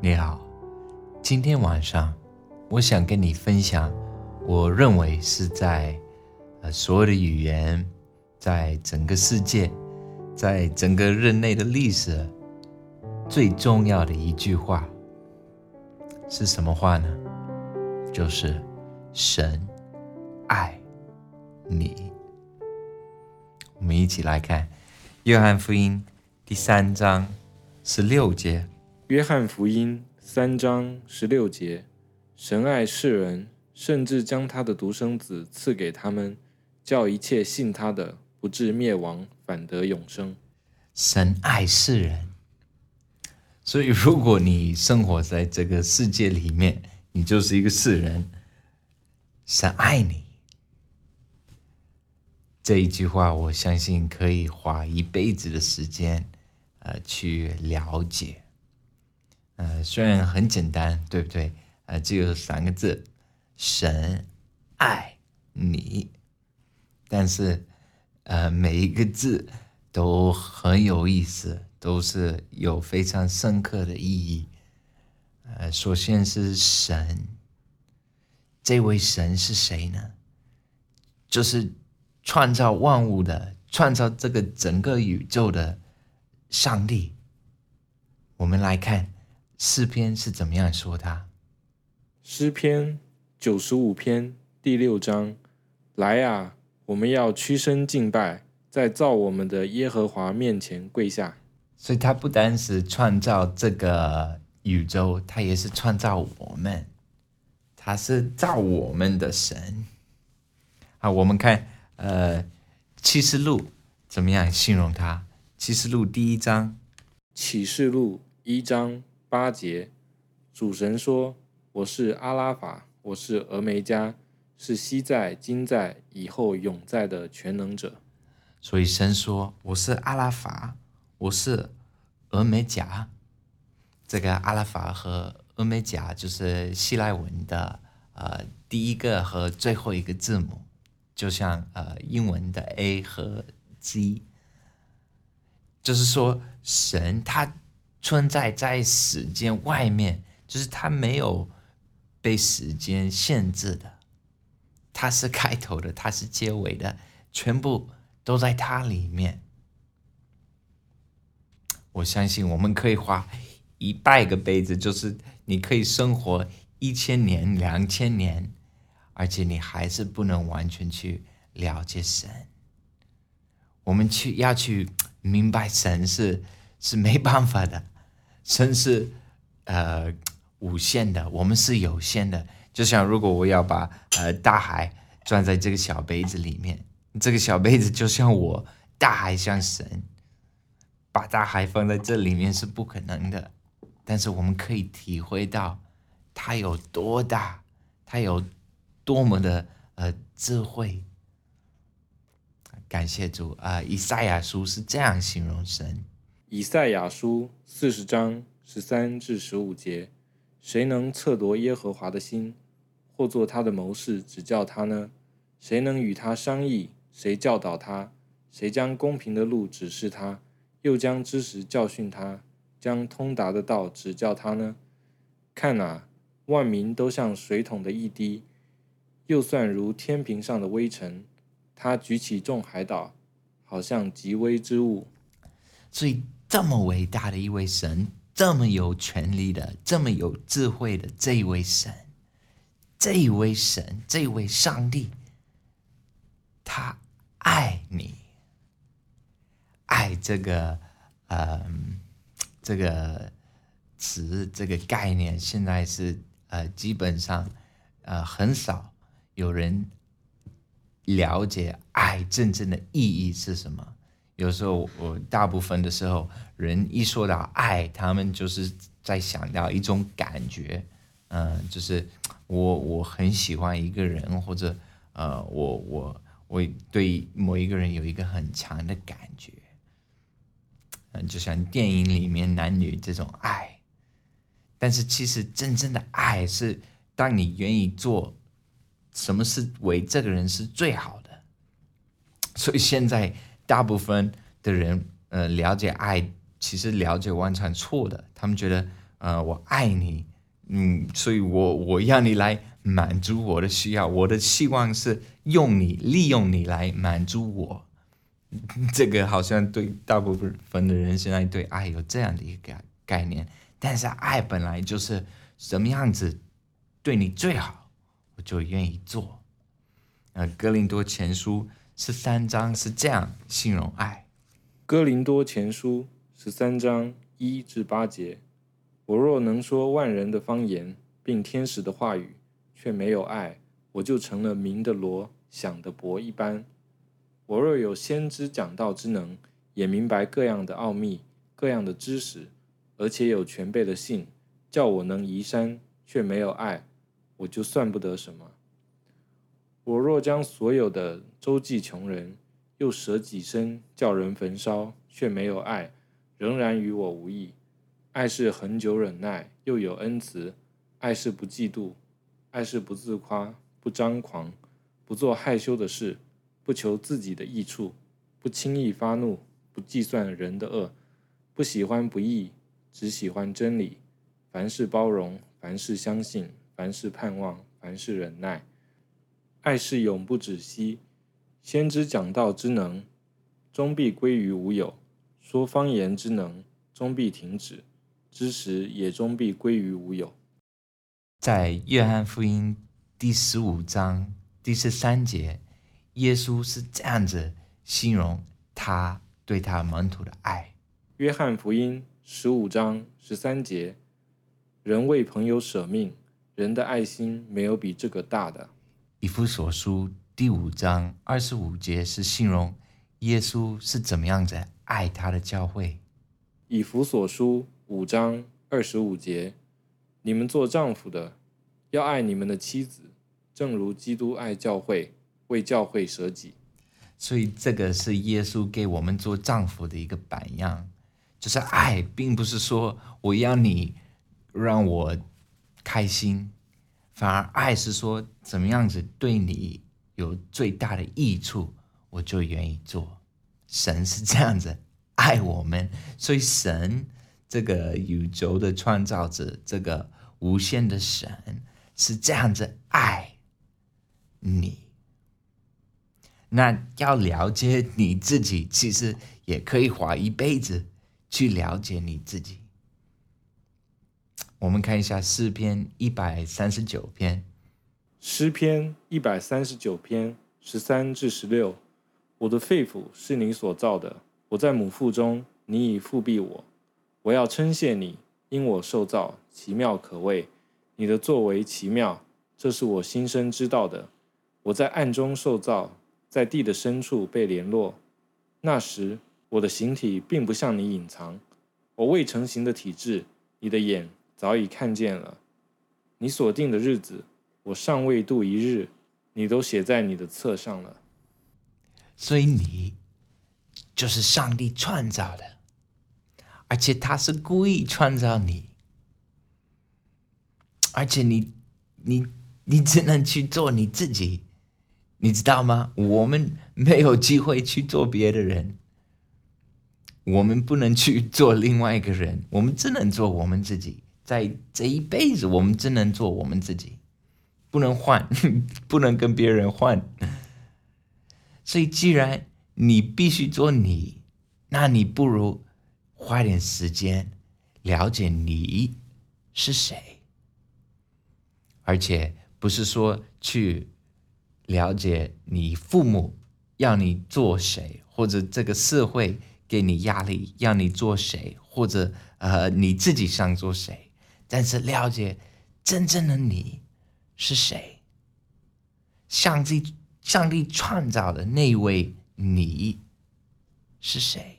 你好，今天晚上我想跟你分享，我认为是在呃所有的语言，在整个世界，在整个人类的历史最重要的一句话是什么话呢？就是神爱你。我们一起来看《约翰福音》第三章十六节。约翰福音三章十六节：神爱世人，甚至将他的独生子赐给他们，叫一切信他的不至灭亡，反得永生。神爱世人，所以如果你生活在这个世界里面，你就是一个世人。神爱你，这一句话，我相信可以花一辈子的时间，呃，去了解。呃，虽然很简单，对不对？呃，只有三个字：神爱你。但是，呃，每一个字都很有意思，都是有非常深刻的意义。呃，首先是神，这位神是谁呢？就是创造万物的、创造这个整个宇宙的上帝。我们来看。诗篇是怎么样说他？诗篇九十五篇第六章：来啊，我们要屈身敬拜，在造我们的耶和华面前跪下。所以，他不单是创造这个宇宙，他也是创造我们，他是造我们的神。啊，我们看，呃，启示录怎么样形容他？启示录第一章，启示录一章。八节，主神说：“我是阿拉法，我是峨眉加，是昔在、今在、以后永在的全能者。”所以神说：“我是阿拉法，我是峨眉加。”这个阿拉法和峨眉加就是希腊文的呃第一个和最后一个字母，就像呃英文的 A 和 G，就是说神他。存在在时间外面，就是它没有被时间限制的，它是开头的，它是结尾的，全部都在它里面。我相信我们可以花一百个杯子，就是你可以生活一千年、两千年，而且你还是不能完全去了解神。我们去要去明白神是。是没办法的，神是呃无限的，我们是有限的。就像如果我要把呃大海装在这个小杯子里面，这个小杯子就像我，大海像神，把大海放在这里面是不可能的。但是我们可以体会到它有多大，它有多么的呃智慧。感谢主啊！以赛亚书是这样形容神。以赛亚书四十章十三至十五节：谁能测夺耶和华的心，或做他的谋士指教他呢？谁能与他商议？谁教导他？谁将公平的路指示他？又将知识教训他？将通达的道指教他呢？看啊，万民都像水桶的一滴，又算如天平上的微尘。他举起众海岛，好像极微之物。所以。这么伟大的一位神，这么有权力的，这么有智慧的这一位神，这一位神，这一位上帝，他爱你，爱这个，嗯，这个词，这个概念，现在是呃，基本上呃，很少有人了解爱真正的意义是什么。有时候，我大部分的时候，人一说到爱，他们就是在想到一种感觉，嗯，就是我我很喜欢一个人，或者呃，我我我对某一个人有一个很强的感觉，嗯，就像电影里面男女这种爱，但是其实真正的爱是，当你愿意做什么事为这个人是最好的，所以现在。大部分的人，呃，了解爱，其实了解完全错的。他们觉得呃，我爱你，嗯，所以我我要你来满足我的需要，我的希望是用你利用你来满足我。这个好像对大部分的人现在对爱有这样的一个概念，但是爱本来就是什么样子对你最好，我就愿意做。呃，哥林多前书十三章是这样形容爱。哥林多前书十三章一至八节：我若能说万人的方言，并天使的话语，却没有爱，我就成了鸣的锣，响的钹一般。我若有先知讲道之能，也明白各样的奥秘、各样的知识，而且有全备的信，叫我能移山，却没有爱，我就算不得什么。我若将所有的周济穷人，又舍己身叫人焚烧，却没有爱，仍然与我无益。爱是恒久忍耐，又有恩慈；爱是不嫉妒，爱是不自夸，不张狂，不做害羞的事。不求自己的益处，不轻易发怒，不计算人的恶，不喜欢不义，只喜欢真理。凡事包容，凡事相信，凡事盼望，凡事忍耐。爱是永不止息。先知讲道之能，终必归于无有；说方言之能，终必停止；知识也终必归于无有。在约翰福音第十五章第十三节。耶稣是这样子形容他对他门徒的爱。约翰福音十五章十三节：人为朋友舍命，人的爱心没有比这个大的。以弗所书第五章二十五节是形容耶稣是怎么样子爱他的教会。以弗所书五章二十五节：你们做丈夫的要爱你们的妻子，正如基督爱教会。为教会舍己，所以这个是耶稣给我们做丈夫的一个榜样，就是爱，并不是说我要你让我开心，反而爱是说怎么样子对你有最大的益处，我就愿意做。神是这样子爱我们，所以神这个宇宙的创造者，这个无限的神是这样子爱你。那要了解你自己，其实也可以花一辈子去了解你自己。我们看一下诗篇一百三十九篇，诗篇一百三十九篇十三至十六。我的肺腑是你所造的，我在母腹中，你已复庇我。我要称谢你，因我受造奇妙可畏，你的作为奇妙，这是我心生知道的。我在暗中受造。在地的深处被联络，那时我的形体并不向你隐藏，我未成形的体质，你的眼早已看见了。你所定的日子，我尚未度一日，你都写在你的册上了。所以你就是上帝创造的，而且他是故意创造你，而且你你你只能去做你自己。你知道吗？我们没有机会去做别的人，我们不能去做另外一个人，我们只能做我们自己。在这一辈子，我们只能做我们自己，不能换，不能跟别人换。所以，既然你必须做你，那你不如花点时间了解你是谁，而且不是说去。了解你父母要你做谁，或者这个社会给你压力要你做谁，或者呃你自己想做谁，但是了解真正的你是谁，上帝上帝创造的那位你是谁？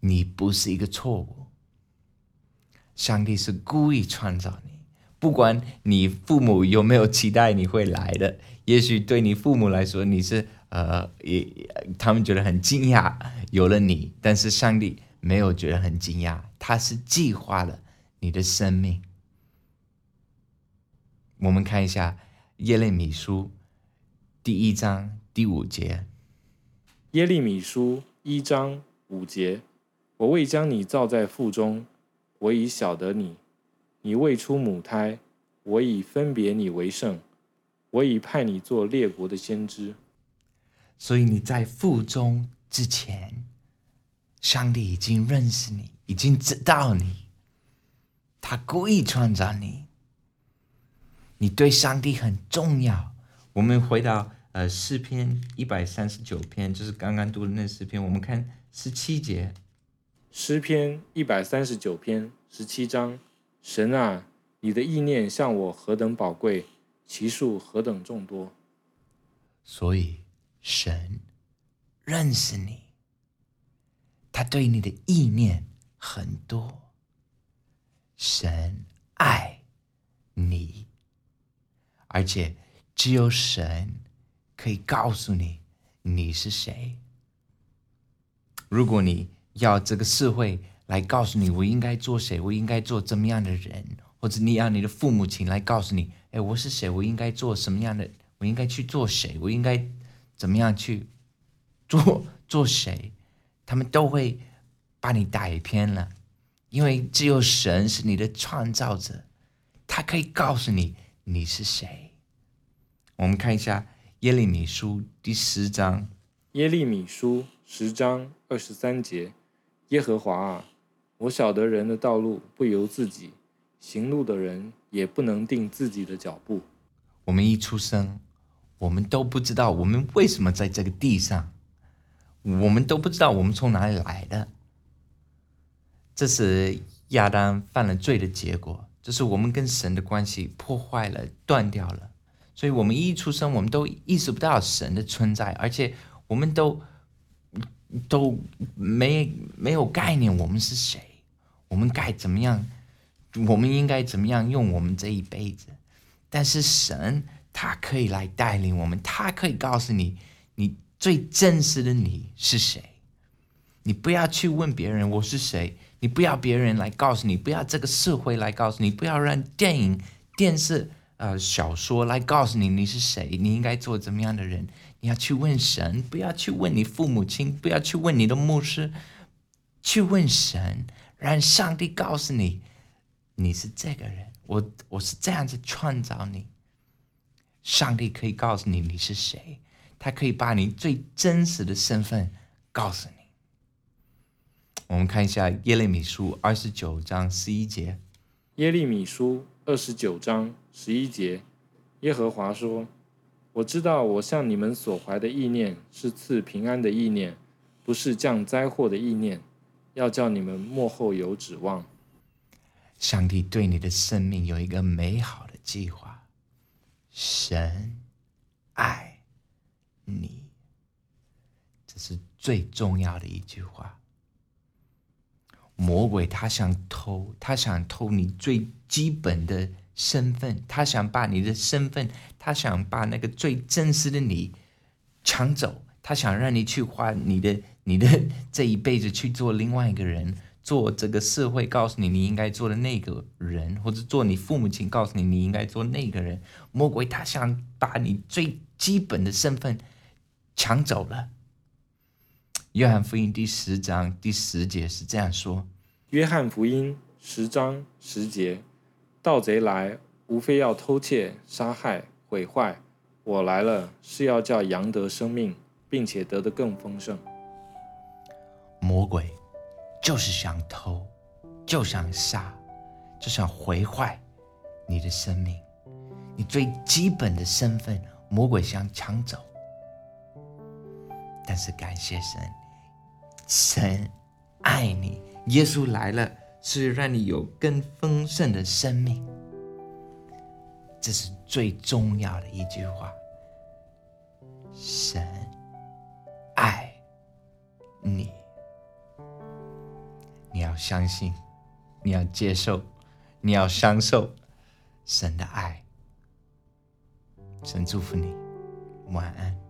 你不是一个错误，上帝是故意创造你。不管你父母有没有期待你会来的，也许对你父母来说你是呃也他们觉得很惊讶有了你，但是上帝没有觉得很惊讶，他是计划了你的生命。我们看一下耶利米书第一章第五节，耶利米书一章五节，我未将你造在腹中，我已晓得你；你未出母胎，我已分别你为圣，我已派你做列国的先知。所以你在腹中之前，上帝已经认识你，已经知道你，他故意创造你。你对上帝很重要。我们回到呃诗篇一百三十九篇，就是刚刚读的那诗篇，我们看十七节。诗篇一百三十九篇十七章：神啊，你的意念向我何等宝贵，其数何等众多。所以神认识你，他对你的意念很多。神爱你。而且，只有神可以告诉你你是谁。如果你要这个社会来告诉你我应该做谁，我应该做怎么样的人，或者你要你的父母亲来告诉你，哎，我是谁，我应该做什么样的，我应该去做谁，我应该怎么样去做做谁，他们都会把你带偏了，因为只有神是你的创造者，他可以告诉你。你是谁？我们看一下耶利米书第十章。耶利米书十章二十三节：耶和华啊，我晓得人的道路不由自己，行路的人也不能定自己的脚步。我们一出生，我们都不知道我们为什么在这个地上，我们都不知道我们从哪里来的。这是亚当犯了罪的结果。就是我们跟神的关系破坏了、断掉了，所以我们一出生，我们都意识不到神的存在，而且我们都都没没有概念我们是谁，我们该怎么样，我们应该怎么样用我们这一辈子。但是神他可以来带领我们，他可以告诉你，最真实的你是谁。你不要去问别人我是谁。你不要别人来告诉你，不要这个社会来告诉你，不要让电影、电视、呃小说来告诉你你是谁，你应该做怎么样的人。你要去问神，不要去问你父母亲，不要去问你的牧师，去问神，让上帝告诉你你是这个人。我我是这样子创造你，上帝可以告诉你你是谁，他可以把你最真实的身份告诉你。我们看一下耶利米书二十九章十一节。耶利米书二十九章十一节，耶和华说：“我知道我向你们所怀的意念是赐平安的意念，不是降灾祸的意念，要叫你们幕后有指望。”上帝对你的生命有一个美好的计划。神爱你，这是最重要的一句话。魔鬼他想偷，他想偷你最基本的身份，他想把你的身份，他想把那个最真实的你抢走，他想让你去花你的你的这一辈子去做另外一个人，做这个社会告诉你你应该做的那个人，或者做你父母亲告诉你你应该做那个人。魔鬼他想把你最基本的身份抢走了。约翰福音第十章第十节是这样说：“约翰福音十章十节，盗贼来，无非要偷窃、杀害、毁坏。我来了，是要叫羊得生命，并且得的更丰盛。”魔鬼就是想偷，就想杀，就想毁坏你的生命，你最基本的身份，魔鬼想抢走。但是感谢神。神爱你，耶稣来了是让你有更丰盛的生命，这是最重要的一句话。神爱你，你要相信，你要接受，你要享受神的爱。神祝福你，晚安。